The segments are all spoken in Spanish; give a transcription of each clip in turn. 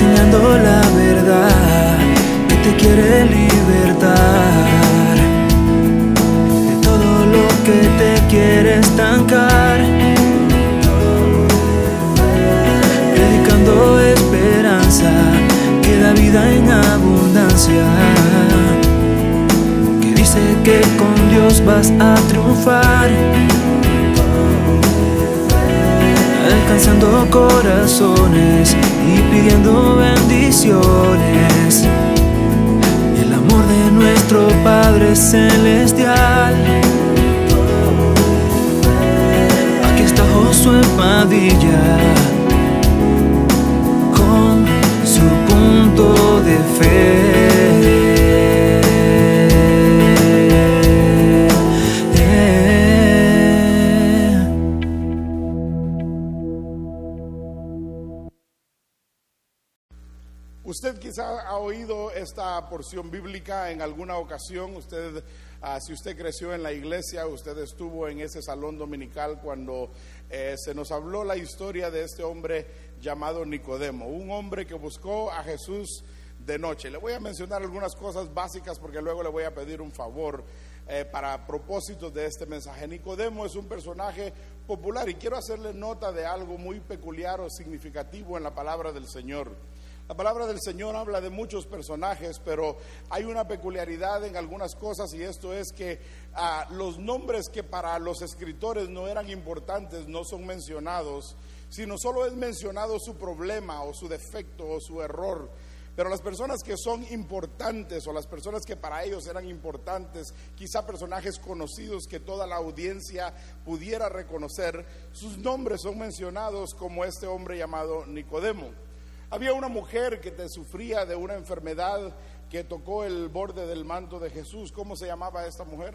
enseñando la verdad que te quiere libertar de todo lo que te quiere estancar. Predicando esperanza que da vida en abundancia. Que dice que con Dios vas a triunfar. Alcanzando corazones y pidiendo bendiciones. El amor de nuestro Padre Celestial. Aquí está Josué Padilla con su punto de fe. Ha oído esta porción bíblica en alguna ocasión. Usted, ah, si usted creció en la iglesia, usted estuvo en ese salón dominical cuando eh, se nos habló la historia de este hombre llamado Nicodemo, un hombre que buscó a Jesús de noche. Le voy a mencionar algunas cosas básicas porque luego le voy a pedir un favor eh, para propósitos de este mensaje. Nicodemo es un personaje popular y quiero hacerle nota de algo muy peculiar o significativo en la palabra del Señor. La palabra del Señor habla de muchos personajes, pero hay una peculiaridad en algunas cosas y esto es que ah, los nombres que para los escritores no eran importantes no son mencionados, sino solo es mencionado su problema o su defecto o su error. Pero las personas que son importantes o las personas que para ellos eran importantes, quizá personajes conocidos que toda la audiencia pudiera reconocer, sus nombres son mencionados como este hombre llamado Nicodemo. Había una mujer que te sufría de una enfermedad que tocó el borde del manto de Jesús. ¿Cómo se llamaba esta mujer?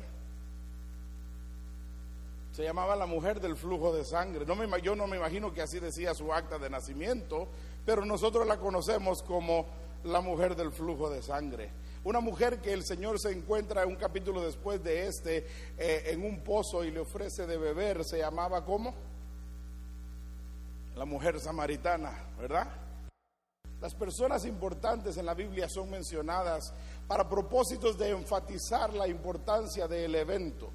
Se llamaba la mujer del flujo de sangre. No me, yo no me imagino que así decía su acta de nacimiento, pero nosotros la conocemos como la mujer del flujo de sangre. Una mujer que el Señor se encuentra un capítulo después de este eh, en un pozo y le ofrece de beber. Se llamaba ¿cómo? La mujer samaritana, ¿verdad? Las personas importantes en la Biblia son mencionadas para propósitos de enfatizar la importancia del evento.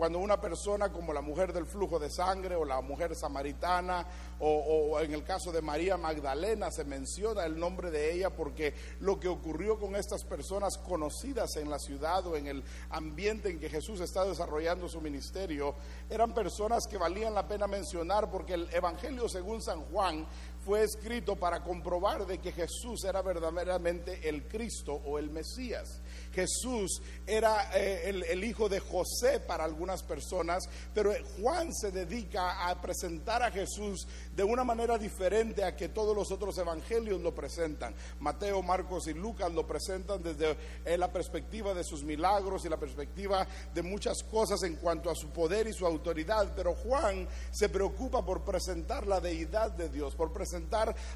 Cuando una persona como la mujer del flujo de sangre o la mujer samaritana o, en el caso de María Magdalena se menciona el nombre de ella porque lo que ocurrió con estas personas conocidas en la ciudad o en el ambiente en que Jesús está desarrollando su ministerio eran personas que valían la pena mencionar porque el Evangelio según San Juan fue escrito para comprobar de que Jesús era verdaderamente el Cristo o el Mesías. Jesús era eh, el, hijo de José para algunas personas, pero Juan se dedica a presentar a Jesús de una manera diferente a que todos los otros evangelios lo presentan. Mateo, Marcos y Lucas lo presentan desde eh, la perspectiva de sus milagros y la perspectiva de muchas cosas en cuanto a su poder y su autoridad, pero Juan se preocupa por presentar la deidad de Dios, por presentar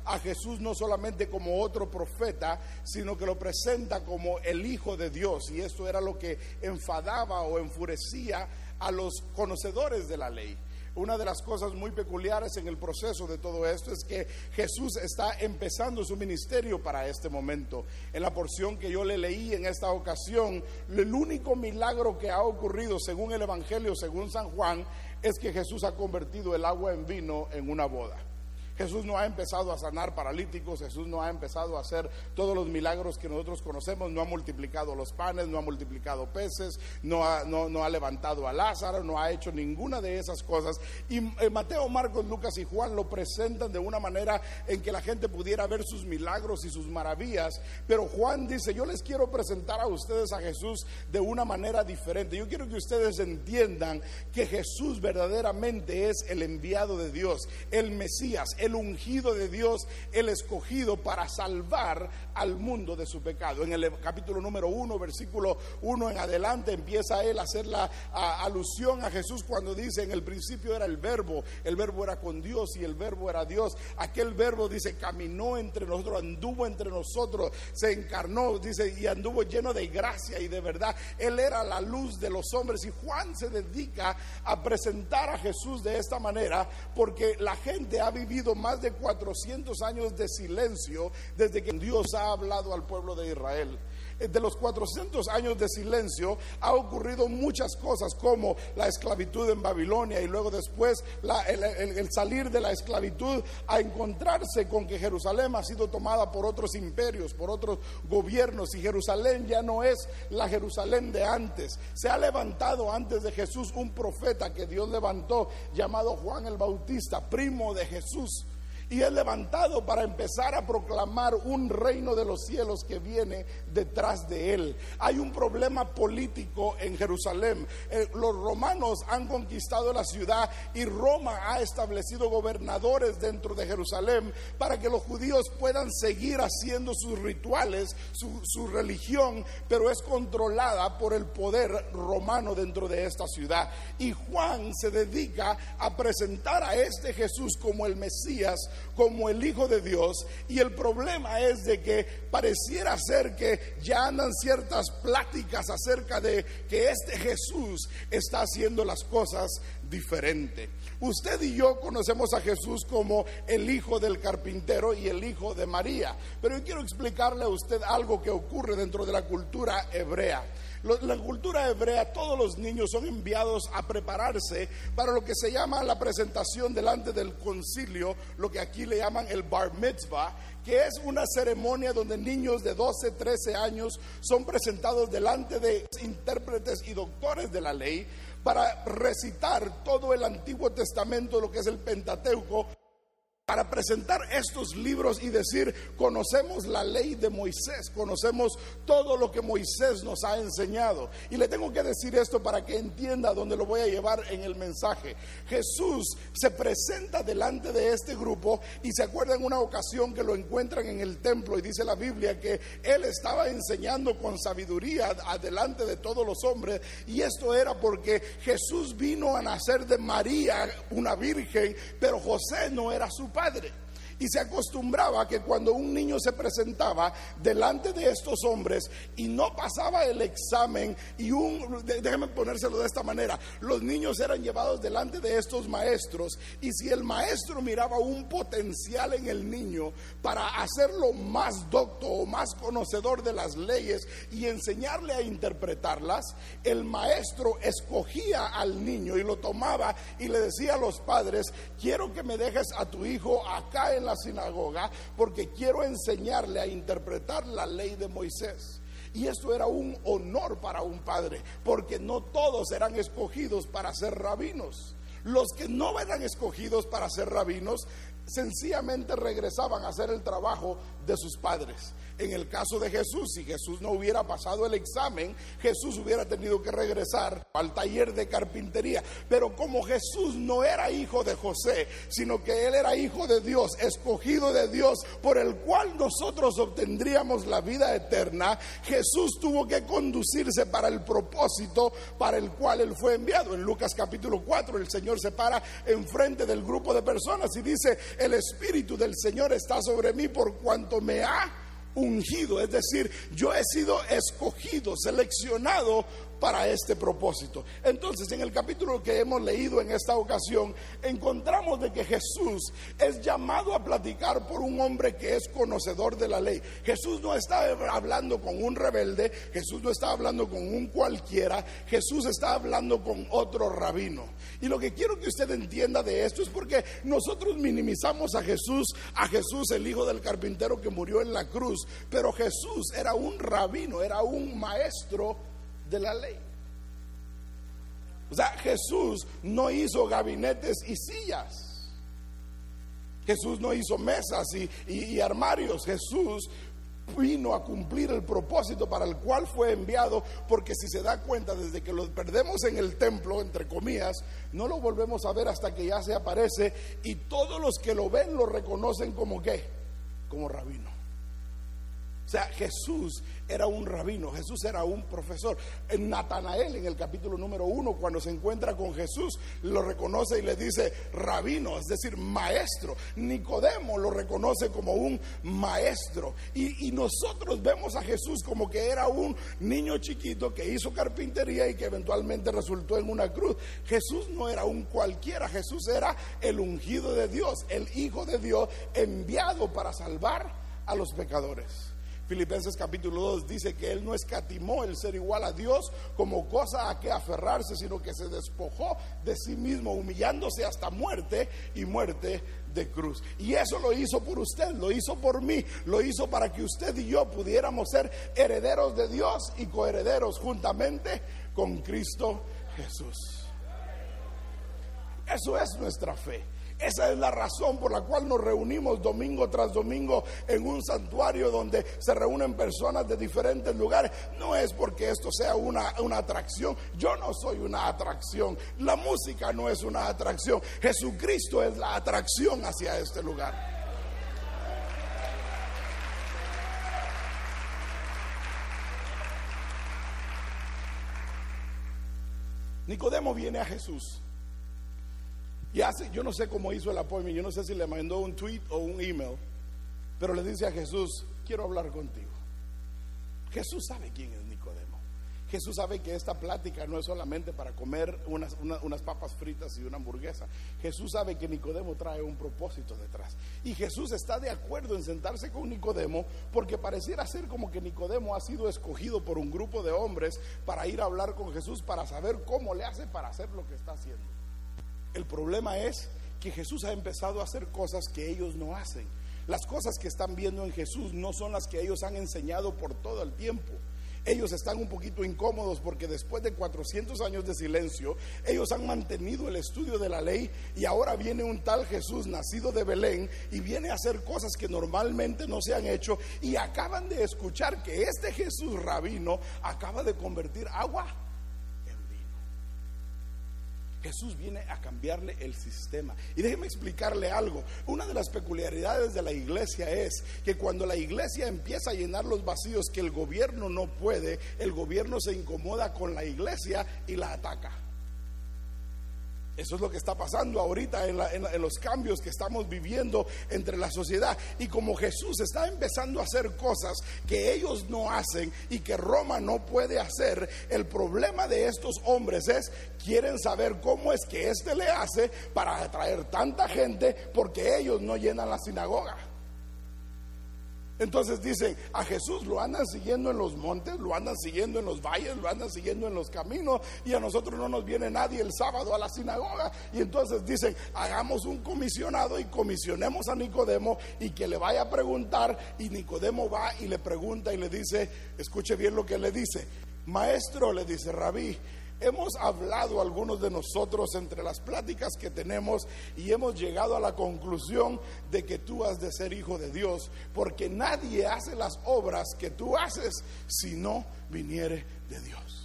a Jesús no solamente como otro profeta, sino que lo presenta como el Hijo de Dios. Y esto era lo que enfadaba o enfurecía a los conocedores de la ley. Una de las cosas muy peculiares en el proceso de todo esto es que Jesús está empezando su ministerio para este momento. En la porción que yo le leí en esta ocasión, el único milagro que ha ocurrido según el Evangelio, según San Juan, es que Jesús ha convertido el agua en vino en una boda. Jesús no ha empezado a sanar paralíticos, Jesús no ha empezado a hacer todos los milagros que nosotros conocemos, no ha multiplicado los panes, no ha multiplicado peces, no ha, levantado a Lázaro, no ha hecho ninguna de esas cosas. Y eh, Mateo, Marcos, Lucas y Juan lo presentan de una manera en que la gente pudiera ver sus milagros y sus maravillas, pero Juan dice, yo les quiero presentar a ustedes a Jesús de una manera diferente. Yo quiero que ustedes entiendan que Jesús verdaderamente es el enviado de Dios, el Mesías, el ungido de Dios, el escogido para salvar al mundo de su pecado. En el capítulo número 1, versículo 1 en adelante, empieza él a hacer la alusión a Jesús cuando dice, en el principio era el verbo, el verbo era con Dios y el verbo era Dios. Aquel verbo dice, caminó entre nosotros, anduvo entre nosotros, se encarnó, dice, y anduvo lleno de gracia y de verdad. Él era la luz de los hombres y Juan se dedica a presentar a Jesús de esta manera porque la gente ha vivido más de 400 años de silencio desde que Dios ha hablado al pueblo de Israel. Eh, de los 400 años de silencio ha ocurrido muchas cosas como la esclavitud en Babilonia y luego después el, salir de la esclavitud a encontrarse con que Jerusalén ha sido tomada por otros imperios, por otros gobiernos y Jerusalén ya no es la Jerusalén de antes. Se ha levantado antes de Jesús un profeta que Dios levantó llamado Juan el Bautista, primo de Jesús y es levantado para empezar a proclamar un reino de los cielos que viene detrás de él. Hay un problema político en Jerusalén. Eh, los romanos han conquistado la ciudad y Roma ha establecido gobernadores dentro de Jerusalén para que los judíos puedan seguir haciendo sus rituales, su, su religión, pero es controlada por el poder romano dentro de esta ciudad. Y Juan se dedica a presentar a este Jesús como el Mesías como el Hijo de Dios y el problema es de que pareciera ser que ya andan ciertas pláticas acerca de que este Jesús está haciendo las cosas diferente. Usted y yo conocemos a Jesús como el hijo del carpintero y el hijo de María, pero yo quiero explicarle a usted algo que ocurre dentro de la cultura hebrea. La cultura hebrea, todos los niños son enviados a prepararse para lo que se llama la presentación delante del concilio, lo que aquí le llaman el bar mitzvah, que es una ceremonia donde niños de 12, 13 años son presentados delante de intérpretes y doctores de la ley para recitar todo el Antiguo Testamento, lo que es el Pentateuco, para presentar estos libros y decir, conocemos la ley de Moisés, conocemos todo lo que Moisés nos ha enseñado. Y le tengo que decir esto para que entienda dónde lo voy a llevar en el mensaje. Jesús se presenta delante de este grupo y se acuerda en una ocasión que lo encuentran en el templo y dice la Biblia que él estaba enseñando con sabiduría adelante de todos los hombres y esto era porque Jesús vino a nacer de María, una virgen, pero José no era su padre. Y se acostumbraba que cuando un niño se presentaba delante de estos hombres y no pasaba el examen, y un, déjeme ponérselo de esta manera, los niños eran llevados delante de estos maestros, y si el maestro miraba un potencial en el niño para hacerlo más docto o más conocedor de las leyes y enseñarle a interpretarlas, el maestro escogía al niño y lo tomaba y le decía a los padres, quiero que me dejes a tu hijo acá en la sinagoga porque quiero enseñarle a interpretar la ley de Moisés. Y esto era un honor para un padre, porque no todos eran escogidos para ser rabinos. Los que no eran escogidos para ser rabinos sencillamente regresaban a hacer el trabajo de sus padres. En el caso de Jesús, si Jesús no hubiera pasado el examen, Jesús hubiera tenido que regresar al taller de carpintería. Pero como Jesús no era hijo de José, sino que él era hijo de Dios, escogido de Dios, por el cual nosotros obtendríamos la vida eterna, Jesús tuvo que conducirse para el propósito para el cual él fue enviado. En Lucas capítulo 4 el Señor se para enfrente del grupo de personas y dice, el Espíritu del Señor está sobre mí por cuanto me ha ungido, es decir, yo he sido escogido, seleccionado para este propósito. Entonces, en el capítulo que hemos leído en esta ocasión, encontramos de que Jesús es llamado a platicar por un hombre que es conocedor de la ley. Jesús no está hablando con un rebelde, Jesús no está hablando con un cualquiera, Jesús está hablando con otro rabino. Y lo que quiero que usted entienda de esto es porque nosotros minimizamos a Jesús, a Jesús el hijo del carpintero que murió en la cruz, pero Jesús era un rabino, era un maestro de la ley. O sea, Jesús no hizo gabinetes y sillas. Jesús no hizo mesas y, armarios. Jesús vino a cumplir el propósito para el cual fue enviado, porque si se da cuenta, desde que lo perdemos en el templo, entre comillas, no lo volvemos a ver hasta que ya se aparece y todos los que lo ven lo reconocen como qué, como rabino. O sea, Jesús era un rabino, Jesús era un profesor. En Natanael, en el capítulo número uno, cuando se encuentra con Jesús, lo reconoce y le dice rabino, es decir, maestro. Nicodemo lo reconoce como un maestro. Y, y nosotros vemos a Jesús como que era un niño chiquito que hizo carpintería y que eventualmente resultó en una cruz. Jesús no era un cualquiera, Jesús era el ungido de Dios, el Hijo de Dios enviado para salvar a los pecadores. Filipenses capítulo 2 dice que él no escatimó el ser igual a Dios como cosa a que aferrarse, sino que se despojó de sí mismo, humillándose hasta muerte y muerte de cruz. Y eso lo hizo por usted, lo hizo por mí, lo hizo para que usted y yo pudiéramos ser herederos de Dios y coherederos juntamente con Cristo Jesús. Eso es nuestra fe. Esa es la razón por la cual nos reunimos domingo tras domingo en un santuario donde se reúnen personas de diferentes lugares. No es porque esto sea una, una atracción. Yo no soy una atracción. La música no es una atracción. Jesucristo es la atracción hacia este lugar. Nicodemo viene a Jesús y hace, yo no sé cómo hizo el apoyo, yo no sé si le mandó un tweet o un email, pero le dice a Jesús, quiero hablar contigo. Jesús sabe quién es Nicodemo. Jesús sabe que esta plática no es solamente para comer unas, unas papas fritas y una hamburguesa. Jesús sabe que Nicodemo trae un propósito detrás. Y Jesús está de acuerdo en sentarse con Nicodemo porque pareciera ser como que Nicodemo ha sido escogido por un grupo de hombres para ir a hablar con Jesús para saber cómo le hace para hacer lo que está haciendo. El problema es que Jesús ha empezado a hacer cosas que ellos no hacen. Las cosas que están viendo en Jesús no son las que ellos han enseñado por todo el tiempo. Ellos están un poquito incómodos porque después de 400 años de silencio, ellos han mantenido el estudio de la ley y ahora viene un tal Jesús nacido de Belén y viene a hacer cosas que normalmente no se han hecho y acaban de escuchar que este Jesús rabino acaba de convertir agua Jesús viene a cambiarle el sistema. Y déjeme explicarle algo. Una de las peculiaridades de la iglesia es que cuando la iglesia empieza a llenar los vacíos que el gobierno no puede, el gobierno se incomoda con la iglesia y la ataca. Eso es lo que está pasando ahorita en, los cambios que estamos viviendo entre la sociedad. Y como Jesús está empezando a hacer cosas que ellos no hacen y que Roma no puede hacer, el problema de estos hombres es, quieren saber cómo es que éste le hace para atraer tanta gente porque ellos no llenan la sinagoga. Entonces dicen, a Jesús lo andan siguiendo en los montes, lo andan siguiendo en los valles, lo andan siguiendo en los caminos y a nosotros no nos viene nadie el sábado a la sinagoga. Y entonces dicen, hagamos un comisionado y comisionemos a Nicodemo y que le vaya a preguntar y Nicodemo va y le pregunta y le dice, escuche bien lo que le dice, maestro, le dice, rabí, Hemos hablado algunos de nosotros entre las pláticas que tenemos y hemos llegado a la conclusión de que tú has de ser hijo de Dios, porque nadie hace las obras que tú haces si no viniere de Dios.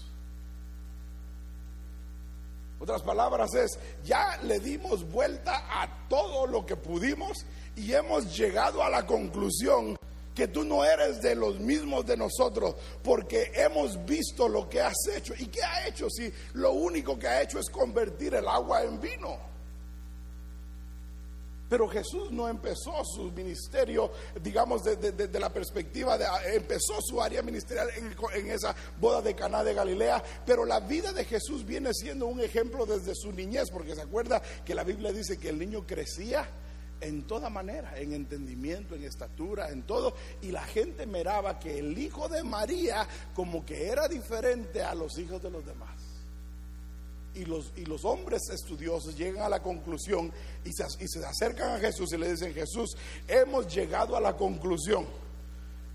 Otras palabras es, ya le dimos vuelta a todo lo que pudimos y hemos llegado a la conclusión que tú no eres de los mismos de nosotros, porque hemos visto lo que has hecho. ¿Y qué ha hecho si lo único que ha hecho es convertir el agua en vino? Pero Jesús no empezó su ministerio, digamos, desde la perspectiva de, empezó su área ministerial en, en, esa boda de Caná de Galilea, pero la vida de Jesús viene siendo un ejemplo desde su niñez, porque se acuerda que la Biblia dice que el niño crecía en toda manera, en entendimiento, en estatura, en todo. Y la gente miraba que el hijo de María como que era diferente a los hijos de los demás. Y los, y los hombres estudiosos llegan a la conclusión y se, y se acercan a Jesús y le dicen, Jesús, hemos llegado a la conclusión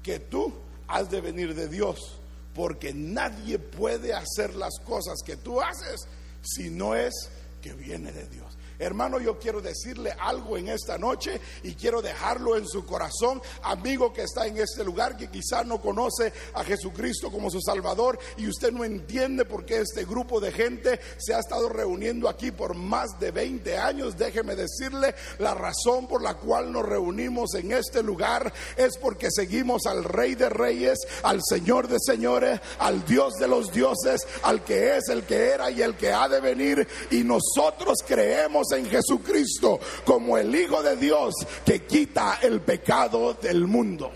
que tú has de venir de Dios, porque nadie puede hacer las cosas que tú haces si no es que viene de Dios. Hermano, yo quiero decirle algo en esta noche y quiero dejarlo en su corazón, amigo que está en este lugar, que quizá no conoce a Jesucristo como su Salvador y usted no entiende por qué este grupo de gente se ha estado reuniendo aquí por más de 20 años. Déjeme decirle, la razón por la cual nos reunimos en este lugar es porque seguimos al Rey de Reyes, al Señor de Señores, al Dios de los dioses, al que es, el que era y el que ha de venir. Y nosotros creemos en Jesucristo como el Hijo de Dios que quita el pecado del mundo.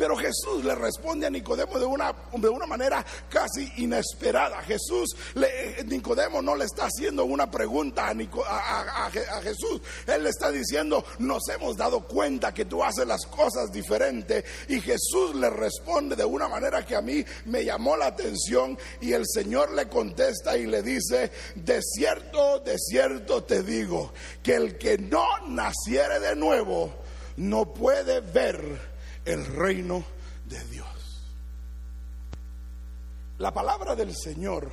Pero Jesús le responde a Nicodemo de una, de una manera casi inesperada. Jesús, le, Nicodemo no le está haciendo una pregunta a, a, Jesús. Él le está diciendo, nos hemos dado cuenta que tú haces las cosas diferentes. Y Jesús le responde de una manera que a mí me llamó la atención. Y el Señor le contesta y le dice, de cierto, de cierto te digo, que el que no naciere de nuevo no puede ver el reino de Dios. La palabra del Señor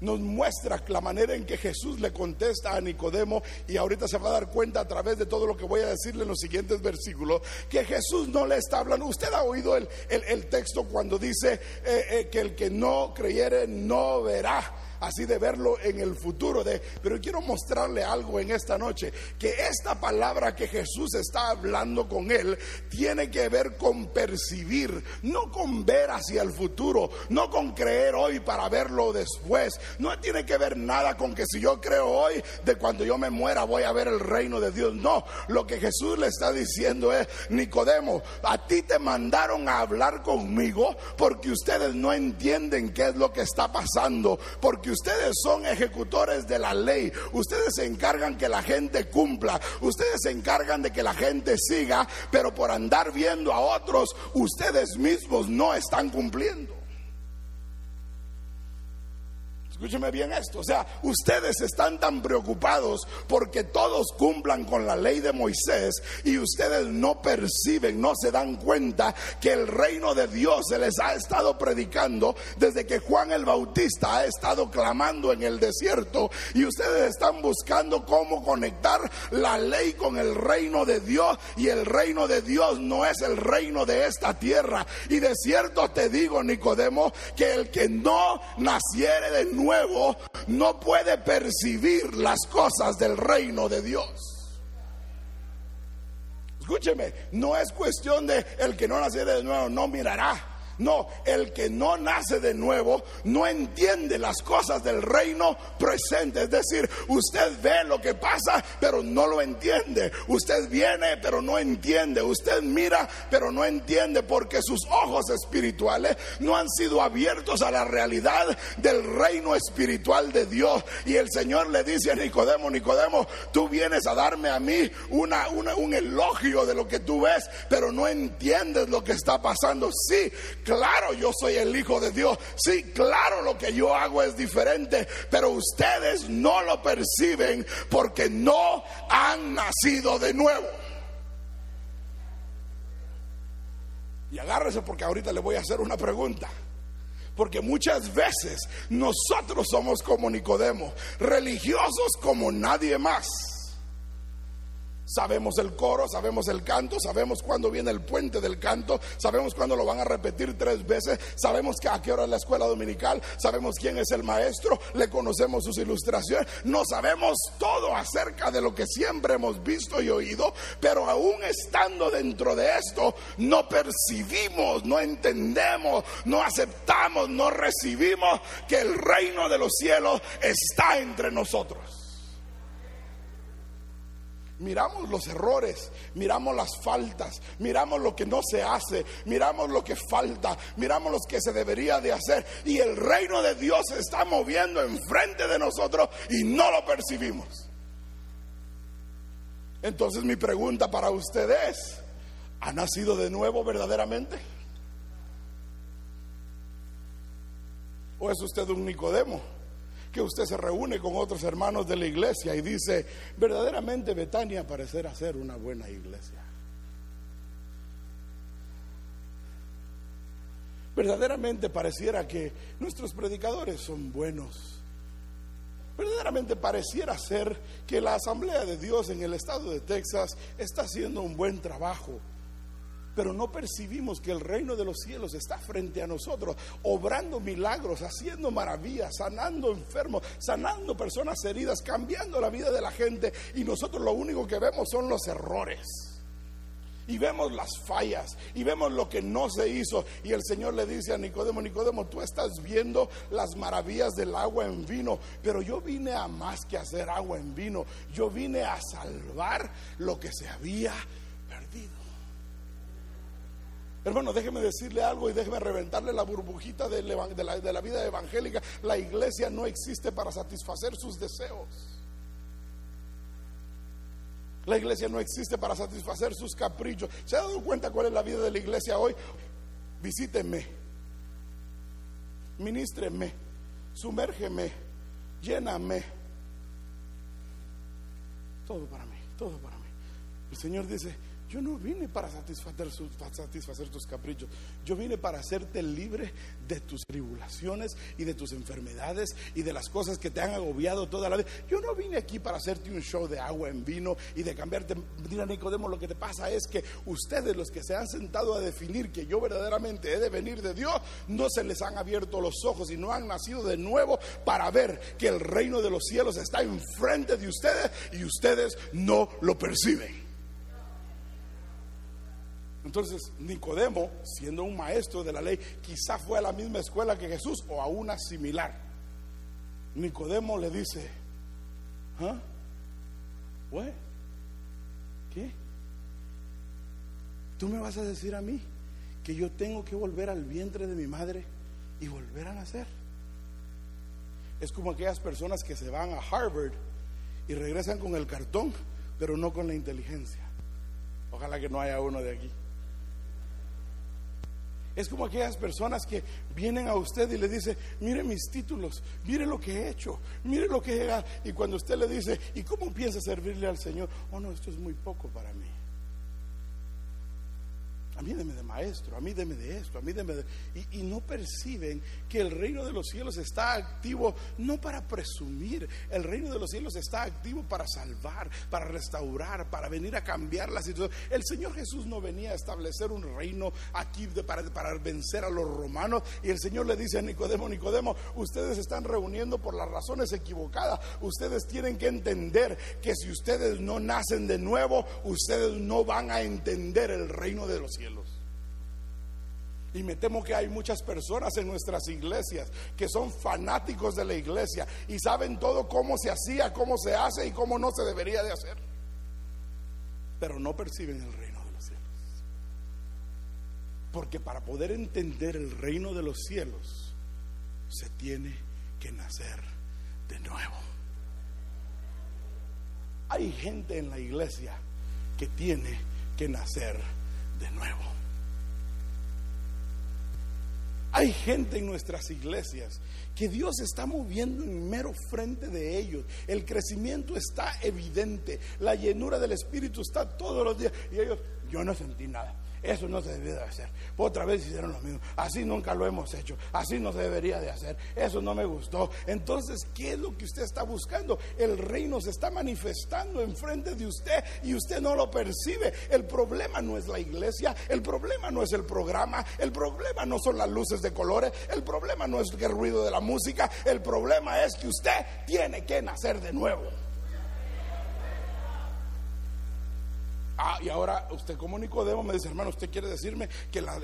nos muestra la manera en que Jesús le contesta a Nicodemo y ahorita se va a dar cuenta a través de todo lo que voy a decirle en los siguientes versículos, que Jesús no le está hablando. Usted ha oído el, texto cuando dice eh, eh, que el que no creyere no verá así de verlo en el futuro. De, pero quiero mostrarle algo en esta noche, que esta palabra que Jesús está hablando con él tiene que ver con percibir, no con ver hacia el futuro, no con creer hoy para verlo después. No tiene que ver nada con que si yo creo hoy, de cuando yo me muera voy a ver el reino de Dios. No, lo que Jesús le está diciendo es, Nicodemo, a ti te mandaron a hablar conmigo porque ustedes no entienden qué es lo que está pasando, porque ustedes son ejecutores de la ley, ustedes se encargan que la gente cumpla, ustedes se encargan de que la gente siga, pero por andar viendo a otros, ustedes mismos no están cumpliendo. Escúcheme bien esto, o sea, ustedes están tan preocupados porque todos cumplan con la ley de Moisés y ustedes no perciben, no se dan cuenta que el reino de Dios se les ha estado predicando desde que Juan el Bautista ha estado clamando en el desierto y ustedes están buscando cómo conectar la ley con el reino de Dios y el reino de Dios no es el reino de esta tierra. Y de cierto te digo Nicodemo que el que no naciere de nuevo nuevo no puede percibir las cosas del reino de Dios. Escúcheme, no es cuestión de el que no nace de nuevo no mirará. No, el que no nace de nuevo no entiende las cosas del reino presente. Es decir, usted ve lo que pasa, pero no lo entiende. Usted viene, pero no entiende. Usted mira, pero no entiende porque sus ojos espirituales no han sido abiertos a la realidad del reino espiritual de Dios. Y el Señor le dice a Nicodemo, Nicodemo, tú vienes a darme a mí una, un elogio de lo que tú ves, pero no entiendes lo que está pasando. Sí, Claro, yo soy el Hijo de Dios. Sí, claro, lo que yo hago es diferente, pero ustedes no lo perciben porque no han nacido de nuevo. Y agárrese porque ahorita le voy a hacer una pregunta. Porque muchas veces nosotros somos como Nicodemo, religiosos como nadie más Sabemos el coro, sabemos el canto, sabemos cuándo viene el puente del canto, sabemos cuándo lo van a repetir tres veces, sabemos que a qué hora es la escuela dominical, sabemos quién es el maestro, le conocemos sus ilustraciones, no sabemos todo acerca de lo que siempre hemos visto y oído, pero aún estando dentro de esto, no percibimos, no entendemos, no aceptamos, no recibimos que el reino de los cielos está entre nosotros miramos los errores, miramos las faltas, miramos lo que no se hace, miramos lo que falta, miramos lo que se debería de hacer y el reino de Dios se está moviendo enfrente de nosotros y no lo percibimos. Entonces mi pregunta para usted es, ¿ha nacido de nuevo verdaderamente? ¿O es usted un Nicodemo? Que usted se reúne con otros hermanos de la iglesia y dice, verdaderamente Betania parecerá ser una buena iglesia. Verdaderamente pareciera que nuestros predicadores son buenos. Verdaderamente pareciera ser que la Asamblea de Dios en el estado de Texas está haciendo un buen trabajo pero no percibimos que el reino de los cielos está frente a nosotros, obrando milagros, haciendo maravillas, sanando enfermos, sanando personas heridas, cambiando la vida de la gente y nosotros lo único que vemos son los errores. Y vemos las fallas y vemos lo que no se hizo. Y el Señor le dice a Nicodemo, Nicodemo, tú estás viendo las maravillas del agua en vino, pero yo vine a más que hacer agua en vino. Yo vine a salvar lo que se había. Hermano, déjeme decirle algo y déjeme reventarle la burbujita de la, de la vida evangélica. La iglesia no existe para satisfacer sus deseos. La iglesia no existe para satisfacer sus caprichos. ¿Se ha dado cuenta cuál es la vida de la iglesia hoy? Visíteme, ministreme, sumérgeme, lléname. Todo para mí, todo para mí. El Señor dice, yo no vine para satisfacer, tus caprichos. Yo vine para hacerte libre de tus tribulaciones y de tus enfermedades y de las cosas que te han agobiado toda la vida. Yo no vine aquí para hacerte un show de agua en vino y de cambiarte. Mira, Nicodemo, lo que te pasa es que ustedes, los que se han sentado a definir que yo verdaderamente he de venir de Dios, no se les han abierto los ojos y no han nacido de nuevo para ver que el reino de los cielos está enfrente de ustedes y ustedes no lo perciben. Entonces, Nicodemo, siendo un maestro de la ley, quizá fue a la misma escuela que Jesús o a una similar. Nicodemo le dice, ¿ah? ¿Qué? ¿Tú me vas a decir a mí que yo tengo que volver al vientre de mi madre y volver a nacer? Es como aquellas personas que se van a Harvard y regresan con el cartón, pero no con la inteligencia. Ojalá que no haya uno de aquí. Es como aquellas personas que vienen a usted y le dice, mire mis títulos, mire lo que he hecho, mire lo que he llegado. Y cuando usted le dice, ¿y cómo piensa servirle al Señor? Oh, no, esto es muy poco para mí. A mí deme de maestro, a mí deme de esto, a mí deme de... Y, y, no perciben que el reino de los cielos está activo no para presumir, el reino de los cielos está activo para salvar, para restaurar, para venir a cambiar la situación. El Señor Jesús no venía a establecer un reino aquí para, vencer a los romanos. Y el Señor le dice a Nicodemo, Nicodemo, ustedes están reuniendo por las razones equivocadas. Ustedes tienen que entender que si ustedes no nacen de nuevo, ustedes no van a entender el reino de los cielos. Y me temo que hay muchas personas en nuestras iglesias que son fanáticos de la iglesia y saben todo cómo se hacía, cómo se hace y cómo no se debería de hacer. Pero no perciben el reino de los cielos. Porque para poder entender el reino de los cielos se tiene que nacer de nuevo. Hay gente en la iglesia que tiene que nacer de nuevo. Hay gente en nuestras iglesias que Dios está moviendo en mero frente de ellos. El crecimiento está evidente. La llenura del Espíritu está todos los días. Y ellos, yo no sentí nada. Eso no se debe de hacer. Otra vez hicieron lo mismo. Así nunca lo hemos hecho. Así no se debería de hacer. Eso no me gustó. Entonces, ¿qué es lo que usted está buscando? El reino se está manifestando enfrente de usted y usted no lo percibe. El problema no es la iglesia. El problema no es el programa. El problema no son las luces de colores. El problema no es el ruido de la música. El problema es que usted tiene que nacer de nuevo. Ah, y ahora usted como Nicodemo me dice, hermano, usted quiere decirme que la,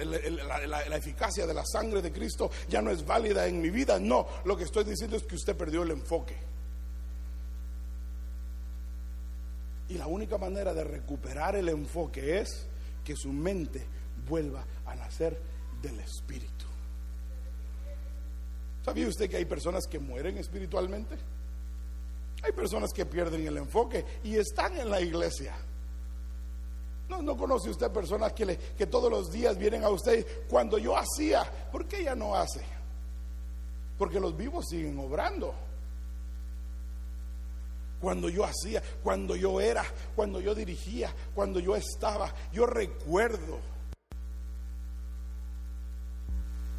eficacia de la sangre de Cristo ya no es válida en mi vida. No, lo que estoy diciendo es que usted perdió el enfoque. Y la única manera de recuperar el enfoque es que su mente vuelva a nacer del Espíritu. ¿Sabía usted que hay personas que mueren espiritualmente? Hay personas que pierden el enfoque y están en la iglesia no, conoce usted personas que, le, que todos los días vienen a usted cuando yo hacía, ¿por qué ella no hace? Porque los vivos siguen obrando. Cuando yo hacía, cuando yo era, cuando yo dirigía, cuando yo estaba, yo recuerdo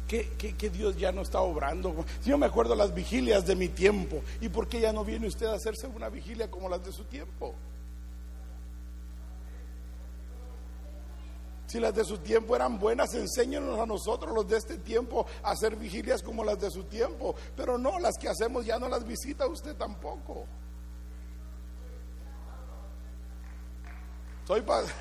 que Dios ya no está obrando. Si yo me acuerdo las vigilias de mi tiempo, ¿y por qué ya no viene usted a hacerse una vigilia como las de su tiempo? Si las de su tiempo eran buenas, enséñenos a nosotros los de este tiempo a hacer vigilias como las de su tiempo. Pero no, las que hacemos ya no las visita usted tampoco. Soy padre.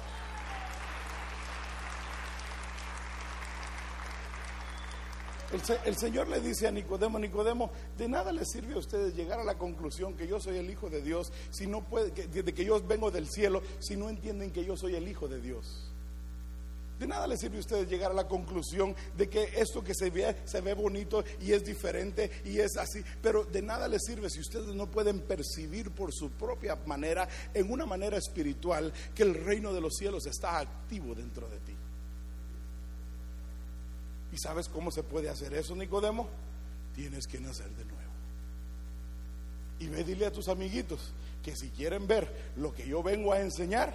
El, se- el Señor le dice a Nicodemo, Nicodemo, de nada le sirve a ustedes llegar a la conclusión que yo soy el Hijo de Dios, si no puede, que, de que yo vengo del cielo, si no entienden que yo soy el Hijo de Dios. De nada les sirve a ustedes llegar a la conclusión de que esto que se ve, se ve bonito y es diferente y es así, pero de nada les sirve si ustedes no pueden percibir por su propia manera, en una manera espiritual, que el reino de los cielos está activo dentro de ti. ¿Y sabes cómo se puede hacer eso, Nicodemo? Tienes que nacer de nuevo. Y ve, dile a tus amiguitos que si quieren ver lo que yo vengo a enseñar,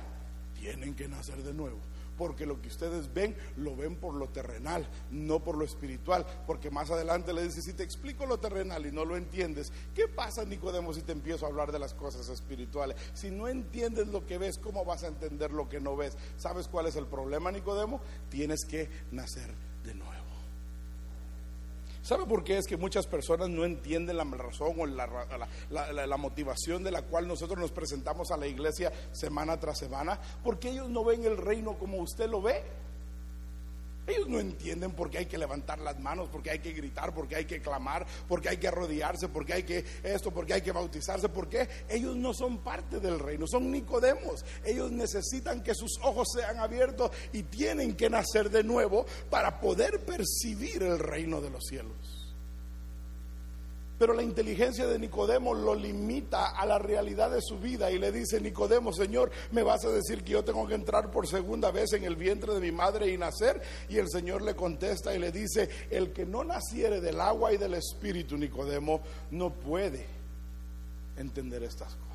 tienen que nacer de nuevo. Porque lo que ustedes ven, lo ven por lo terrenal, no por lo espiritual. Porque más adelante le dice, si te explico lo terrenal y no lo entiendes, ¿qué pasa, Nicodemo, si te empiezo a hablar de las cosas espirituales? Si no entiendes lo que ves, ¿cómo vas a entender lo que no ves? ¿Sabes cuál es el problema, Nicodemo? Tienes que nacer de nuevo. ¿Sabe por qué es que muchas personas no entienden la razón o la, la- la- motivación de la cual nosotros nos presentamos a la iglesia semana tras semana? Porque ellos no ven el reino como usted lo ve. Ellos no entienden por qué hay que levantar las manos, por qué hay que gritar, por qué hay que clamar, por qué hay que arrodillarse, por qué hay que esto, por qué hay que bautizarse, por qué ellos no son parte del reino, son Nicodemos. Ellos necesitan que sus ojos sean abiertos y tienen que nacer de nuevo para poder percibir el reino de los cielos. Pero la inteligencia de Nicodemo lo limita a la realidad de su vida y le dice, Nicodemo, Señor, ¿me vas a decir que yo tengo que entrar por segunda vez en el vientre de mi madre y nacer? Y el Señor le contesta y le dice, el que no naciere del agua y del espíritu, Nicodemo, no puede entender estas cosas.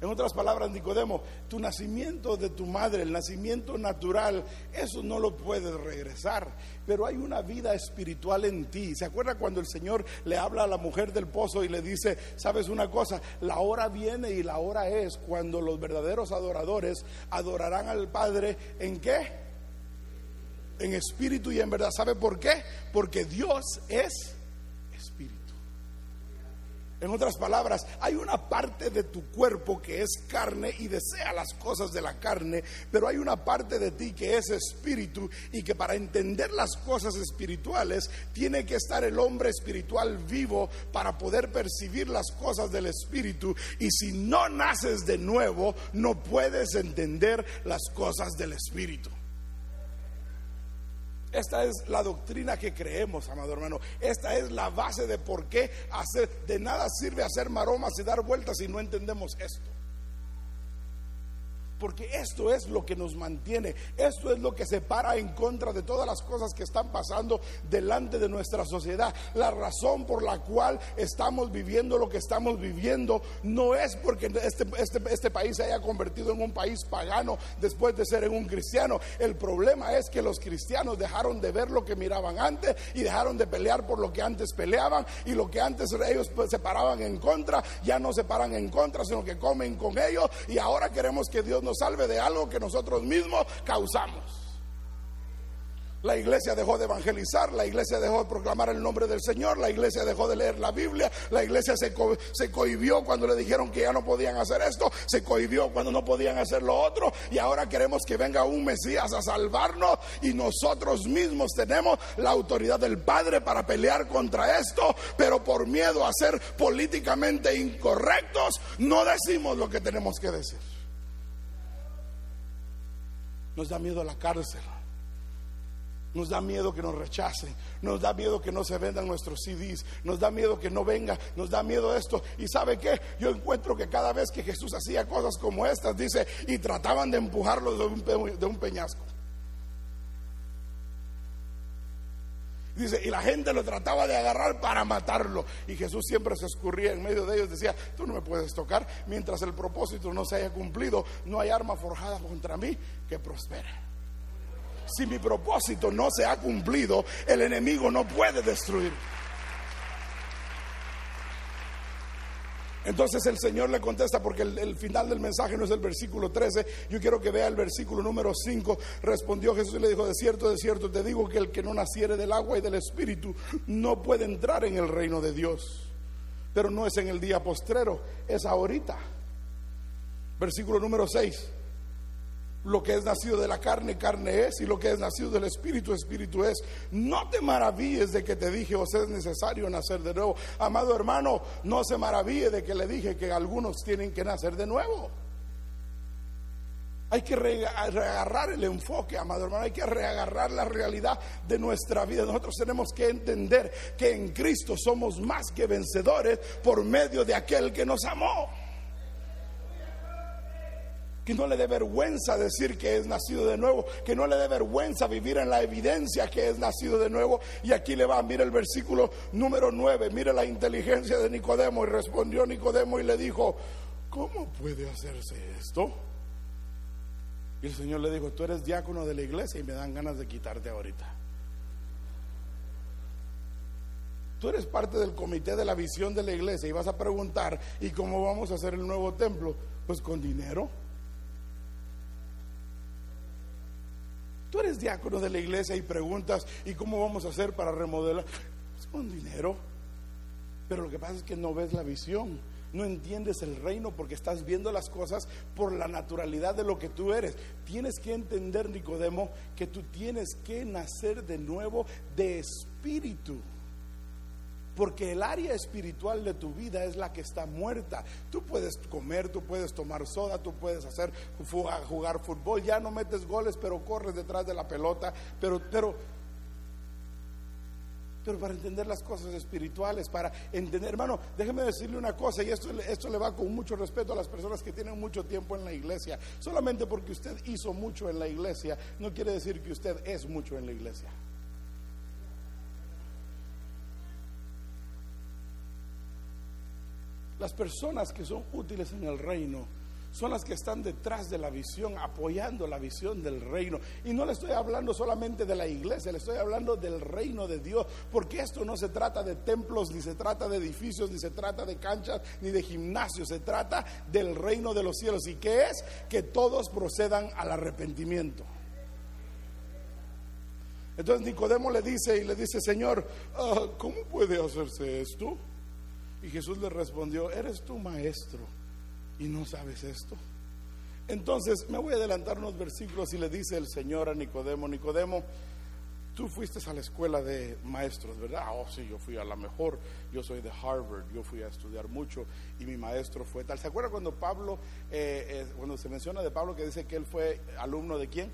En otras palabras, Nicodemo, tu nacimiento de tu madre, el nacimiento natural, eso no lo puedes regresar, pero hay una vida espiritual en ti. ¿Se acuerda cuando el Señor le habla a la mujer del pozo y le dice, sabes una cosa, la hora viene y la hora es cuando los verdaderos adoradores adorarán al Padre en qué? En espíritu y en verdad. ¿Sabe por qué? Porque Dios es. En otras palabras, hay una parte de tu cuerpo que es carne y desea las cosas de la carne, pero hay una parte de ti que es espíritu y que para entender las cosas espirituales tiene que estar el hombre espiritual vivo para poder percibir las cosas del espíritu y si no naces de nuevo no puedes entender las cosas del espíritu. Esta es la doctrina que creemos, amado hermano. Esta es la base de por qué hacer, de nada sirve hacer maromas y dar vueltas si no entendemos esto. Porque esto es lo que nos mantiene, esto es lo que se para en contra de todas las cosas que están pasando delante de nuestra sociedad. La razón por la cual estamos viviendo lo que estamos viviendo no es porque este, este, este país se haya convertido en un país pagano después de ser en un cristiano. El problema es que los cristianos dejaron de ver lo que miraban antes y dejaron de pelear por lo que antes peleaban y lo que antes ellos pues, se paraban en contra, ya no se paran en contra, sino que comen con ellos y ahora queremos que Dios nos salve de algo que nosotros mismos causamos. La iglesia dejó de evangelizar, la iglesia dejó de proclamar el nombre del Señor, la iglesia dejó de leer la Biblia, la iglesia se, se cohibió cuando le dijeron que ya no podían hacer esto, se cohibió cuando no podían hacer lo otro y ahora queremos que venga un Mesías a salvarnos y nosotros mismos tenemos la autoridad del Padre para pelear contra esto, pero por miedo a ser políticamente incorrectos no decimos lo que tenemos que decir. Nos da miedo la cárcel. Nos da miedo que nos rechacen, nos da miedo que no se vendan nuestros CDs, nos da miedo que no venga, nos da miedo esto. ¿Y sabe qué? Yo encuentro que cada vez que Jesús hacía cosas como estas, dice, y trataban de empujarlo de un, de un peñasco. Dice, y la gente lo trataba de agarrar para matarlo. Y Jesús siempre se escurría en medio de ellos. Decía, tú no me puedes tocar. Mientras el propósito no se haya cumplido, no hay arma forjada contra mí que prospere. si mi propósito no se ha cumplido, el enemigo no puede destruir. Entonces el Señor le contesta, porque el, final del mensaje no es el versículo 13, yo quiero que vea el versículo número 5. Respondió Jesús y le dijo, de cierto, de cierto, te digo que el que no naciere del agua y del Espíritu no puede entrar en el reino de Dios. Pero no es en el día postrero, es ahorita. Versículo número 6. Lo que es nacido de la carne, carne es, y lo que es nacido del Espíritu, Espíritu es. No te maravilles de que te dije, os es necesario nacer de nuevo. Amado hermano, no se maraville de que le dije que algunos tienen que nacer de nuevo. Hay que reagarrar el enfoque, amado hermano, hay que reagarrar la realidad de nuestra vida. Nosotros tenemos que entender que en Cristo somos más que vencedores por medio de aquel que nos amó que no le dé vergüenza decir que es nacido de nuevo, que no le dé vergüenza vivir en la evidencia que es nacido de nuevo. Y aquí le va, mire el versículo número 9, mire la inteligencia de Nicodemo. Y respondió Nicodemo y le dijo, ¿cómo puede hacerse esto? Y el Señor le dijo, tú eres diácono de la iglesia y me dan ganas de quitarte ahorita. Tú eres parte del comité de la visión de la iglesia y vas a preguntar, ¿y cómo vamos a hacer el nuevo templo? Pues con dinero. Tú diácono de la iglesia y preguntas, ¿y cómo vamos a hacer para remodelar? Pues con dinero. Pero lo que pasa es que no ves la visión, no entiendes el reino porque estás viendo las cosas por la naturalidad de lo que tú eres. Tienes que entender, Nicodemo, que tú tienes que nacer de nuevo de espíritu. Porque el área espiritual de tu vida es la que está muerta. Tú puedes comer, tú puedes tomar soda, tú puedes hacer jugar fútbol. Ya no metes goles, pero corres detrás de la pelota. Pero, pero, pero para entender las cosas espirituales, para entender, hermano, déjeme decirle una cosa, y esto, esto le va con mucho respeto a las personas que tienen mucho tiempo en la iglesia. Solamente porque usted hizo mucho en la iglesia, no quiere decir que usted es mucho en la iglesia. Las personas que son útiles en el reino son las que están detrás de la visión, apoyando la visión del reino. Y no le estoy hablando solamente de la iglesia, le estoy hablando del reino de Dios, porque esto no se trata de templos, ni se trata de edificios, ni se trata de canchas, ni de gimnasios, se trata del reino de los cielos. ¿Y qué es? Que todos procedan al arrepentimiento. Entonces Nicodemo le dice y le dice, Señor, ah, ¿cómo puede hacerse esto? Y Jesús le respondió, eres tu maestro y no sabes esto. Entonces me voy a adelantar unos versículos y le dice el Señor a Nicodemo, Nicodemo, tú fuiste a la escuela de maestros, ¿verdad? Oh, sí, yo fui a la mejor, yo soy de Harvard, yo fui a estudiar mucho y mi maestro fue tal. ¿Se acuerda cuando Pablo, eh, eh, cuando se menciona de Pablo que dice que él fue alumno de quién?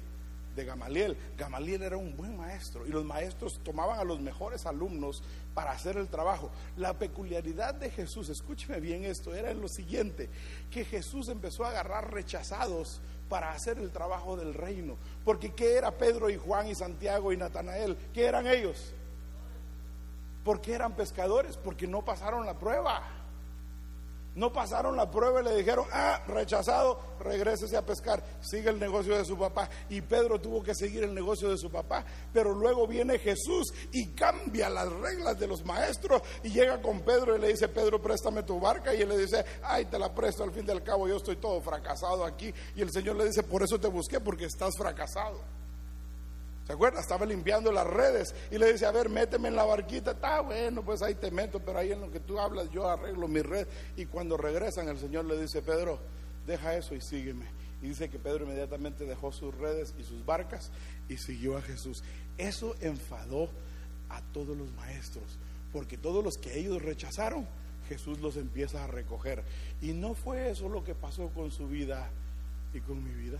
De Gamaliel. Gamaliel era un buen maestro y los maestros tomaban a los mejores alumnos para hacer el trabajo. La peculiaridad de Jesús, escúcheme bien esto, era en lo siguiente, que Jesús empezó a agarrar rechazados para hacer el trabajo del reino. Porque ¿qué era Pedro y Juan y Santiago y Natanael? ¿Qué eran ellos? ¿Por qué eran pescadores? Porque no pasaron la prueba. No pasaron la prueba y le dijeron, ah, rechazado, regrésese a pescar, sigue el negocio de su papá. Y Pedro tuvo que seguir el negocio de su papá. Pero luego viene Jesús y cambia las reglas de los maestros y llega con Pedro y le dice, Pedro, préstame tu barca. Y él le dice, ay, te la presto, al fin y al cabo yo estoy todo fracasado aquí. Y el Señor le dice, por eso te busqué, porque estás fracasado. ¿Se acuerda? Estaba limpiando las redes y le dice, a ver, méteme en la barquita. Está bueno, pues ahí te meto, pero ahí en lo que tú hablas yo arreglo mi red. Y cuando regresan, el Señor le dice, Pedro, deja eso y sígueme. Y dice que Pedro inmediatamente dejó sus redes y sus barcas y siguió a Jesús. Eso enfadó a todos los maestros, porque todos los que ellos rechazaron, Jesús los empieza a recoger. Y no fue eso lo que pasó con su vida y con mi vida.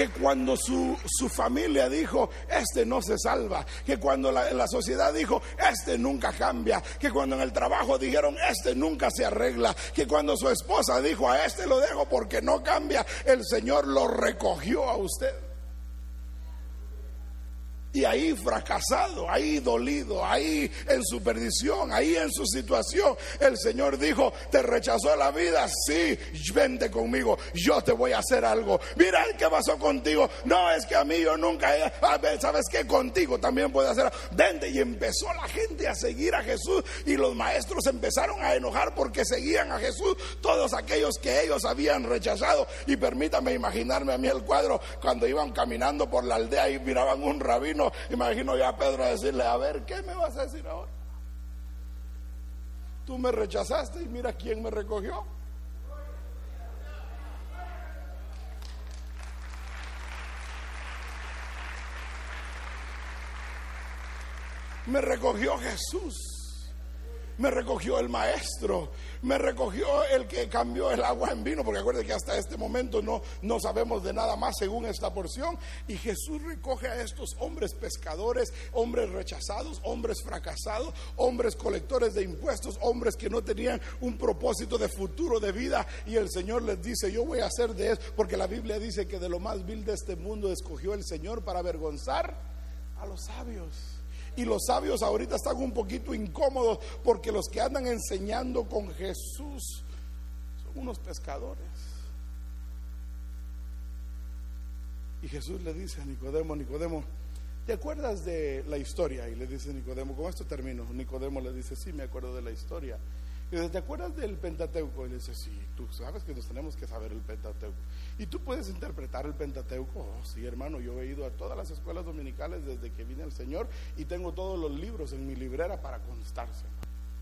Que cuando su, familia dijo, este no se salva, que cuando la, la sociedad dijo, este nunca cambia, que cuando en el trabajo dijeron, este nunca se arregla, que cuando su esposa dijo, a este lo dejo porque no cambia, el Señor lo recogió a usted. Y ahí fracasado, ahí dolido, ahí en su perdición, ahí en su situación, el Señor dijo, te rechazó la vida, sí, vente conmigo, yo te voy a hacer algo. Mira qué pasó contigo. No, es que a mí yo nunca, ¿sabes qué? Contigo también puede hacer. Vente y empezó la gente a seguir a Jesús y los maestros empezaron a enojar porque seguían a Jesús todos aquellos que ellos habían rechazado. Y permítame imaginarme a mí el cuadro cuando iban caminando por la aldea y miraban un rabino imagino ya a Pedro decirle, a ver, ¿qué me vas a decir ahora? Tú me rechazaste y mira quién me recogió. Me recogió Jesús me recogió el maestro, me recogió el que cambió el agua en vino, porque acuérdense que hasta este momento no, no sabemos de nada más según esta porción. Y Jesús recoge a estos hombres pescadores, hombres rechazados, hombres fracasados, hombres colectores de impuestos, hombres que no tenían un propósito de futuro de vida. Y el Señor les dice, yo voy a hacer de eso, porque la Biblia dice que de lo más vil de este mundo escogió el Señor para avergonzar a los sabios. Y los sabios ahorita están un poquito incómodos porque los que andan enseñando con Jesús son unos pescadores. Y Jesús le dice a Nicodemo, Nicodemo, ¿te acuerdas de la historia? Y le dice Nicodemo, con esto termino. Nicodemo le dice, sí, me acuerdo de la historia. Y dice, ¿te acuerdas del Pentateuco? Y le dice, sí, tú sabes que nos tenemos que saber el Pentateuco. ¿Y tú puedes interpretar el Pentateuco? Oh, sí, hermano, yo he ido a todas las escuelas dominicales desde que vine al Señor y tengo todos los libros en mi librera para constarse.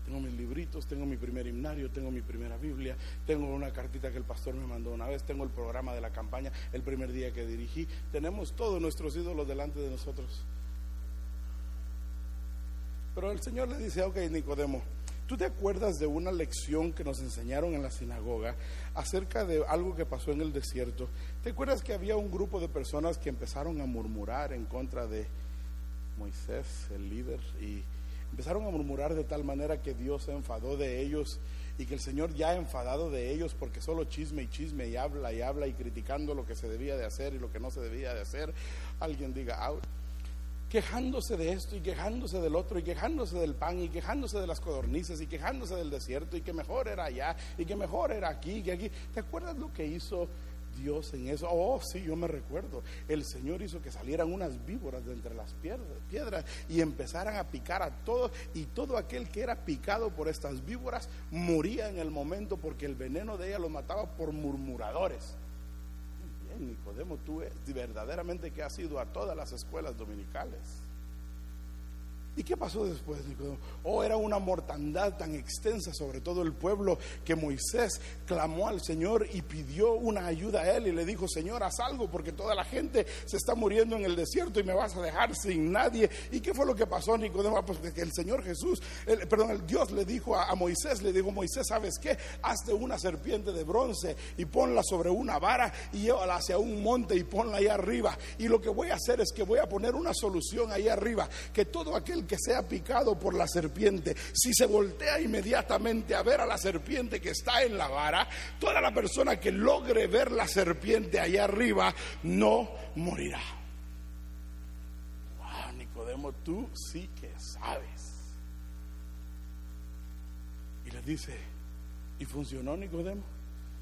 Tengo mis libritos, tengo mi primer himnario, tengo mi primera Biblia, tengo una cartita que el pastor me mandó una vez, tengo el programa de la campaña el primer día que dirigí. Tenemos todos nuestros ídolos delante de nosotros. Pero el Señor le dice, ok, Nicodemo, ¿Tú te acuerdas de una lección que nos enseñaron en la sinagoga acerca de algo que pasó en el desierto? ¿Te acuerdas que había un grupo de personas que empezaron a murmurar en contra de Moisés, el líder, y empezaron a murmurar de tal manera que Dios se enfadó de ellos y que el Señor ya ha enfadado de ellos porque solo chisme y chisme y habla y habla y criticando lo que se debía de hacer y lo que no se debía de hacer? Alguien diga, quejándose de esto y quejándose del otro y quejándose del pan y quejándose de las codornices y quejándose del desierto y que mejor era allá y que mejor era aquí y que aquí. ¿Te acuerdas lo que hizo Dios en eso? Oh, sí, yo me recuerdo. El Señor hizo que salieran unas víboras de entre las piedras y empezaran a picar a todos y todo aquel que era picado por estas víboras moría en el momento porque el veneno de ella lo mataba por murmuradores. Nicodemo, tú verdaderamente que has ido a todas las escuelas dominicales. ¿Y qué pasó después, Nicodemo? Oh, era una mortandad tan extensa sobre todo el pueblo que Moisés clamó al Señor y pidió una ayuda a él y le dijo, Señor, haz algo porque toda la gente se está muriendo en el desierto y me vas a dejar sin nadie. ¿Y qué fue lo que pasó, Nicodemo? Ah, pues que el Señor Jesús, perdón, el Dios le dijo a, a, Moisés, le dijo, Moisés, ¿sabes qué? Hazte una serpiente de bronce y ponla sobre una vara y llévala hacia un monte y ponla ahí arriba. Y lo que voy a hacer es que voy a poner una solución ahí arriba, que todo aquel que sea picado por la serpiente, si se voltea inmediatamente a ver a la serpiente que está en la vara, toda la persona que logre ver la serpiente allá arriba no morirá. Wow, Nicodemo, tú sí que sabes. Y le dice, ¿y funcionó Nicodemo?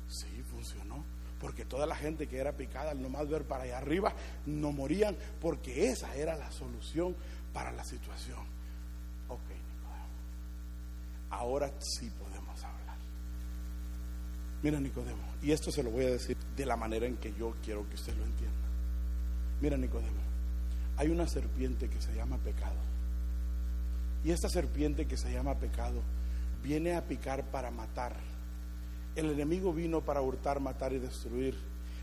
Sí, funcionó porque toda la gente que era picada al nomás ver para allá arriba no morían, porque esa era la solución para la situación. Ok, Nicodemo. Ahora sí podemos hablar. Mira, Nicodemo, y esto se lo voy a decir de la manera en que yo quiero que usted lo entienda. Mira, Nicodemo, hay una serpiente que se llama pecado. Y esta serpiente que se llama pecado viene a picar para matar. El enemigo vino para hurtar, matar y destruir.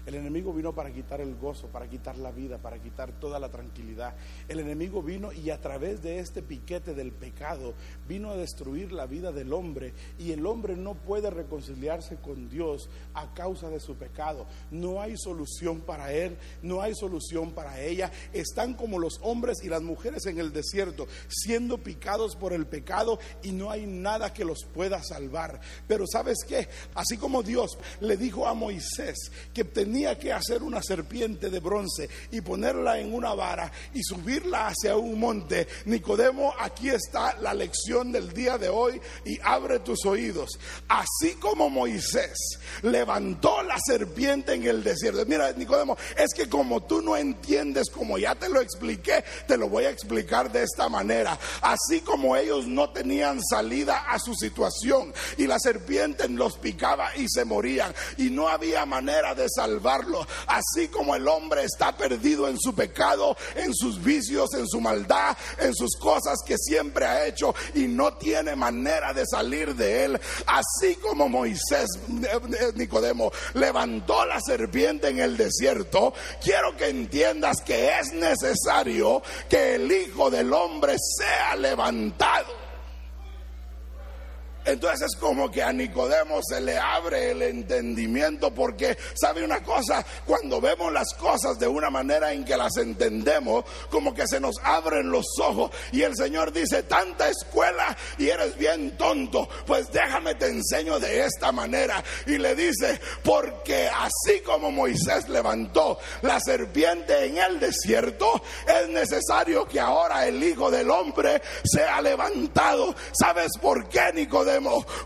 El enemigo vino para quitar el gozo, para quitar la vida, para quitar toda la tranquilidad. El enemigo vino y a través de este piquete del pecado vino a destruir la vida del hombre y el hombre no puede reconciliarse con Dios a causa de su pecado. No hay solución para él, no hay solución para ella. Están como los hombres y las mujeres en el desierto, siendo picados por el pecado y no hay nada que los pueda salvar. Pero ¿sabes qué? Así como Dios le dijo a Moisés que tenía tenía que hacer una serpiente de bronce y ponerla en una vara y subirla hacia un monte. Nicodemo, aquí está la lección del día de hoy y abre tus oídos. Así como Moisés levantó la serpiente en el desierto. Mira, Nicodemo, es que como tú no entiendes, como ya te lo expliqué, te lo voy a explicar de esta manera. Así como ellos no tenían salida a su situación y la serpiente los picaba y se morían y no había manera de Así como el hombre está perdido en su pecado, en sus vicios, en su maldad, en sus cosas que siempre ha hecho y no tiene manera de salir de él. Así como Moisés, eh, eh, Nicodemo, levantó la serpiente en el desierto, quiero que entiendas que es necesario que el Hijo del Hombre sea levantado. Entonces es como que a Nicodemo se le abre el entendimiento porque, ¿sabe una cosa? Cuando vemos las cosas de una manera en que las entendemos, como que se nos abren los ojos y el Señor dice, tanta escuela y eres bien tonto, pues déjame te enseño de esta manera. Y le dice, porque así como Moisés levantó la serpiente en el desierto, es necesario que ahora el Hijo del Hombre sea levantado. ¿Sabes por qué, Nicodemo?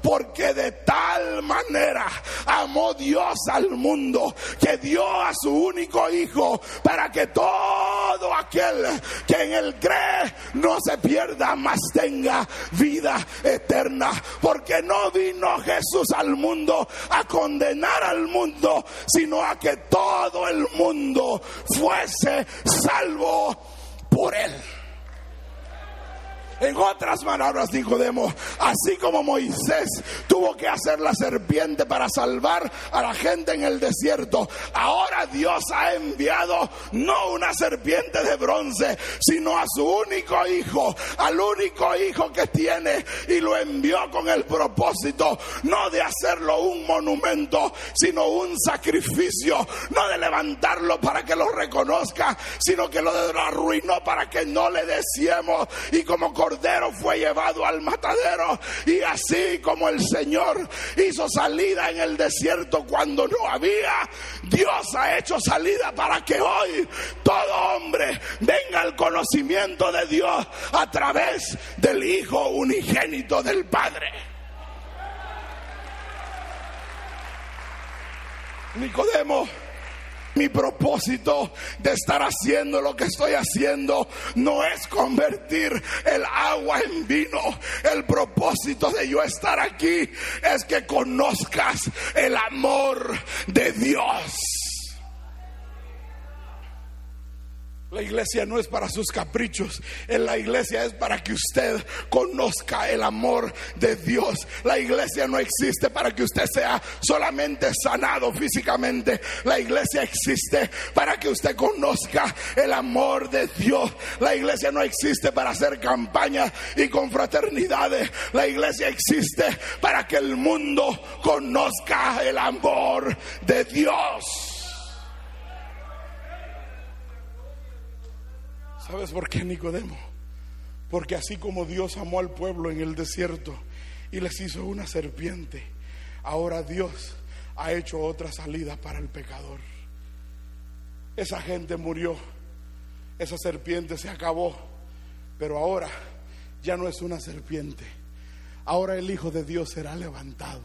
Porque de tal manera amó Dios al mundo que dio a su único hijo para que todo aquel que en él cree no se pierda, mas tenga vida eterna. Porque no vino Jesús al mundo a condenar al mundo, sino a que todo el mundo fuese salvo por él. En otras palabras, Nicodemo, así como Moisés tuvo que hacer la serpiente para salvar a la gente en el desierto, ahora Dios ha enviado no una serpiente de bronce, sino a su único hijo, al único hijo que tiene, y lo envió con el propósito no de hacerlo un monumento, sino un sacrificio, no de levantarlo para que lo reconozca, sino que lo arruinó para que no le deseemos y como cordero fue llevado al matadero. Y así como el Señor hizo salida en el desierto cuando no había, Dios ha hecho salida para que hoy todo hombre venga al conocimiento de Dios a través del Hijo unigénito del Padre. Nicodemo mi propósito de estar haciendo lo que estoy haciendo no es convertir el agua en vino. El propósito de yo estar aquí es que conozcas el amor de Dios. La iglesia no es para sus caprichos, la iglesia es para que usted conozca el amor de Dios. La iglesia no existe para que usted sea solamente sanado físicamente. La iglesia existe para que usted conozca el amor de Dios. La iglesia no existe para hacer campañas y confraternidades. La iglesia existe para que el mundo conozca el amor de Dios. ¿Sabes por qué, Nicodemo? Porque así como Dios amó al pueblo en el desierto y les hizo una serpiente, ahora Dios ha hecho otra salida para el pecador. Esa gente murió, esa serpiente se acabó, pero ahora ya no es una serpiente. Ahora el Hijo de Dios será levantado.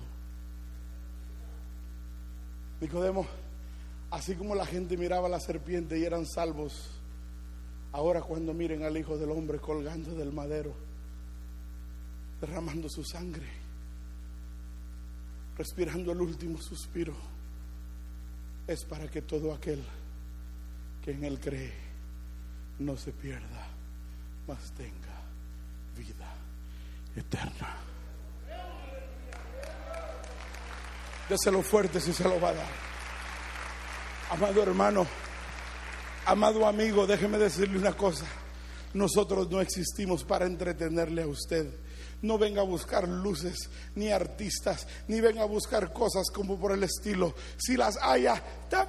Nicodemo, así como la gente miraba a la serpiente y eran salvos, Ahora cuando miren al Hijo del Hombre colgando del madero, derramando su sangre, respirando el último suspiro, es para que todo aquel que en Él cree no se pierda, mas tenga vida eterna. Déselo fuerte si se lo va a dar. Amado hermano. Amado amigo, déjeme decirle una cosa. Nosotros no existimos para entretenerle a usted. No venga a buscar luces, ni artistas, ni venga a buscar cosas como por el estilo. Si las haya,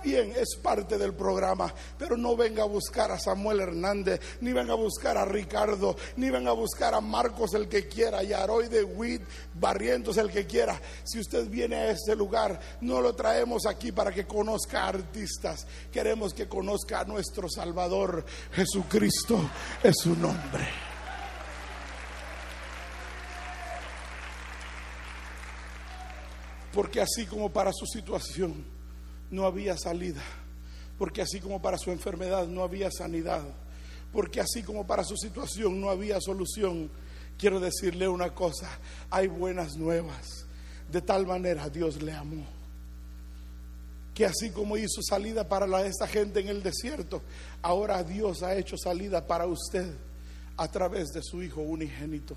bien, es parte del programa, pero no venga a buscar a Samuel Hernández, ni venga a buscar a Ricardo, ni venga a buscar a Marcos el que quiera, y a Aroy de Witt, Barrientos el que quiera. Si usted viene a este lugar, no lo traemos aquí para que conozca a artistas, queremos que conozca a nuestro Salvador, Jesucristo es su nombre. Porque así como para su situación no había salida, porque así como para su enfermedad no había sanidad, porque así como para su situación no había solución, quiero decirle una cosa, hay buenas nuevas. De tal manera Dios le amó. Que así como hizo salida para la, esta gente en el desierto, ahora Dios ha hecho salida para usted a través de su Hijo unigénito.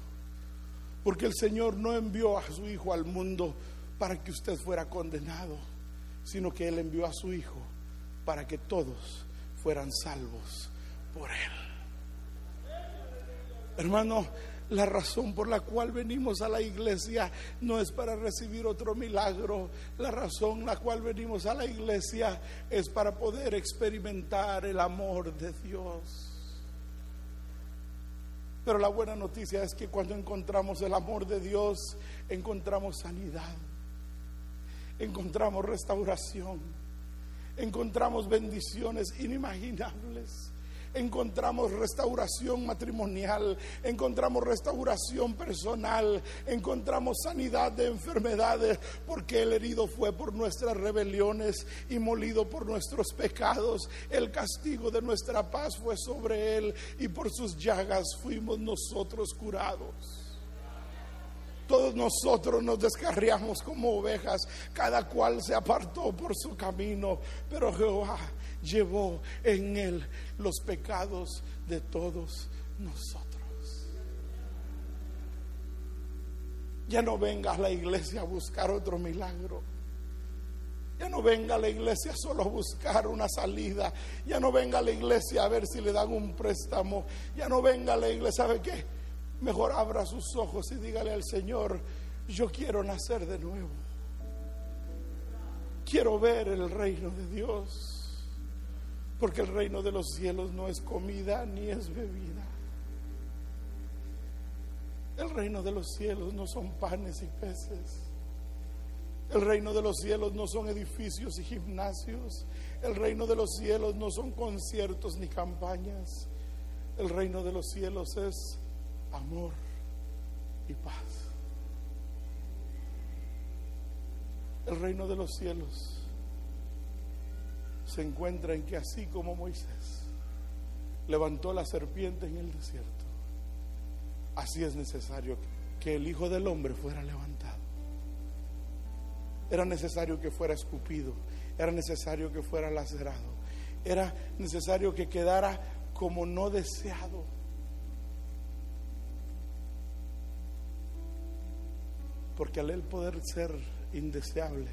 Porque el Señor no envió a su Hijo al mundo para que usted fuera condenado, sino que Él envió a su Hijo para que todos fueran salvos por Él. Hermano, la razón por la cual venimos a la iglesia no es para recibir otro milagro. La razón la cual venimos a la iglesia es para poder experimentar el amor de Dios. Pero la buena noticia es que cuando encontramos el amor de Dios, encontramos sanidad encontramos restauración, encontramos bendiciones inimaginables, encontramos restauración matrimonial, encontramos restauración personal, encontramos sanidad de enfermedades, porque el herido fue por nuestras rebeliones y molido por nuestros pecados. El castigo de nuestra paz fue sobre él y por sus llagas fuimos nosotros curados. Todos nosotros nos descarriamos como ovejas, cada cual se apartó por su camino, pero Jehová llevó en él los pecados de todos nosotros. Ya no venga a la iglesia a buscar otro milagro. Ya no venga a la iglesia solo a buscar una salida. Ya no venga a la iglesia a ver si le dan un préstamo. Ya no venga a la iglesia, ¿sabe qué? Mejor abra sus ojos y dígale al Señor, yo quiero nacer de nuevo. Quiero ver el reino de Dios. Porque el reino de los cielos no es comida ni es bebida. El reino de los cielos no son panes y peces. El reino de los cielos no son edificios y gimnasios. El reino de los cielos no son conciertos ni campañas. El reino de los cielos es amor y paz. El reino de los cielos se encuentra en que así como Moisés levantó la serpiente en el desierto, así es necesario que el Hijo del Hombre fuera levantado. Era necesario que fuera escupido, era necesario que fuera lacerado, era necesario que quedara como no deseado Porque al él poder ser indeseable,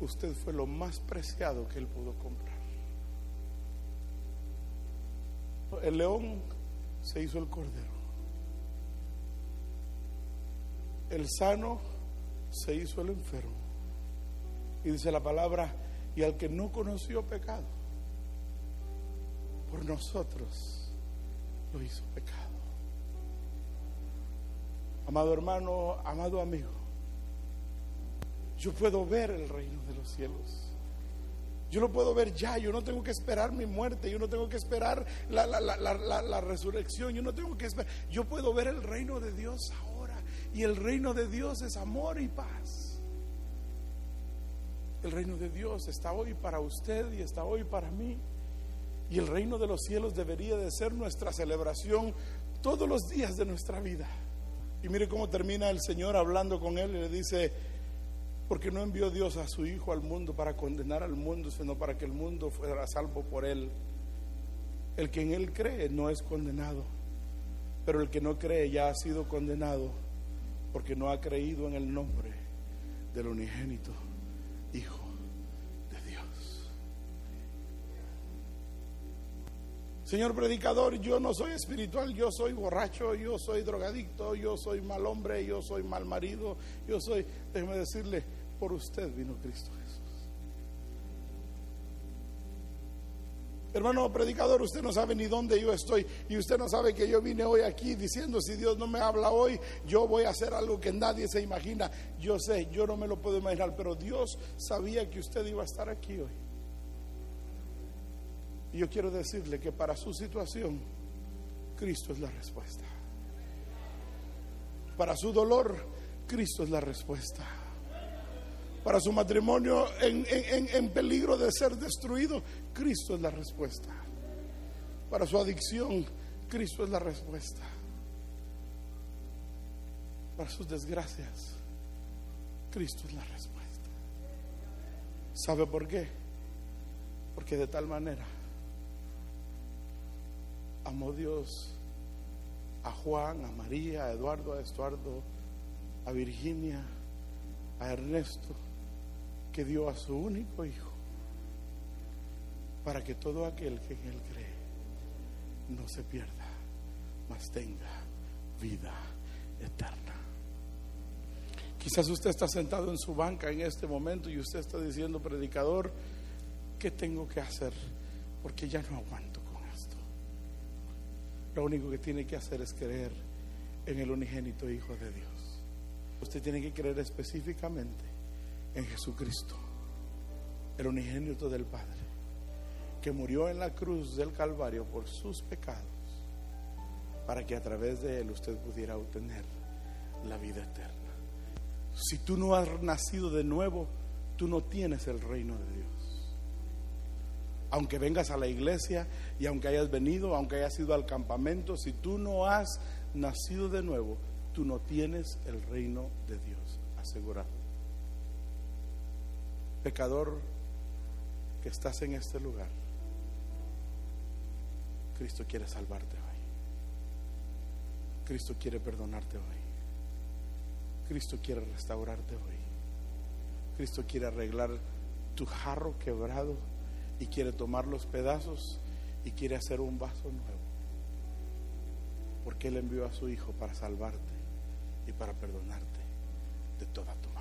usted fue lo más preciado que él pudo comprar. El león se hizo el cordero. El sano se hizo el enfermo. Y dice la palabra, y al que no conoció pecado, por nosotros lo hizo pecado. Amado hermano, amado amigo, yo puedo ver el reino de los cielos. Yo lo puedo ver ya, yo no tengo que esperar mi muerte, yo no tengo que esperar la, la, resurrección, yo no tengo que esperar, yo puedo ver el reino de Dios ahora. Y el reino de Dios es amor y paz. El reino de Dios está hoy para usted y está hoy para mí. Y el reino de los cielos debería de ser nuestra celebración todos los días de nuestra vida. Y mire cómo termina el Señor hablando con él y le dice, porque no envió Dios a su Hijo al mundo para condenar al mundo, sino para que el mundo fuera salvo por él. El que en él cree no es condenado, pero el que no cree ya ha sido condenado porque no ha creído en el nombre del unigénito Hijo Señor predicador, yo no soy espiritual, yo soy borracho, yo soy drogadicto, yo soy mal hombre, yo soy mal marido, yo soy, déjeme decirle, por usted vino Cristo Jesús. Hermano predicador, usted no sabe ni dónde yo estoy y usted no sabe que yo vine hoy aquí diciendo si Dios no me habla hoy, yo voy a hacer algo que nadie se imagina. Yo sé, yo no me lo puedo imaginar, pero Dios sabía que usted iba a estar aquí hoy. Y yo quiero decirle que para su situación, Cristo es la respuesta. Para su dolor, Cristo es la respuesta. Para su matrimonio en, en- en peligro de ser destruido, Cristo es la respuesta. Para su adicción, Cristo es la respuesta. Para sus desgracias, Cristo es la respuesta. ¿Sabe por qué? Porque de tal manera amó Dios a Juan, a María, a Eduardo, a Estuardo, a Virginia, a Ernesto, que dio a su único hijo, para que todo aquel que en él cree no se pierda, mas tenga vida eterna. Quizás usted está sentado en su banca en este momento y usted está diciendo, predicador, ¿qué tengo que hacer? Porque ya no aguanto. Lo único que tiene que hacer es creer en el unigénito Hijo de Dios. Usted tiene que creer específicamente en Jesucristo, el unigénito del Padre, que murió en la cruz del Calvario por sus pecados, para que a través de él usted pudiera obtener la vida eterna. Si tú no has nacido de nuevo, tú no tienes el reino de Dios aunque vengas a la iglesia y aunque hayas venido, aunque hayas ido al campamento, si tú no has nacido de nuevo, tú no tienes el reino de Dios asegurado. Pecador que estás en este lugar, Cristo quiere salvarte hoy. Cristo quiere perdonarte hoy. Cristo quiere restaurarte hoy. Cristo quiere arreglar tu jarro quebrado y quiere tomar los pedazos y quiere hacer un vaso nuevo. Porque Él envió a su Hijo para salvarte y para perdonarte de toda tu.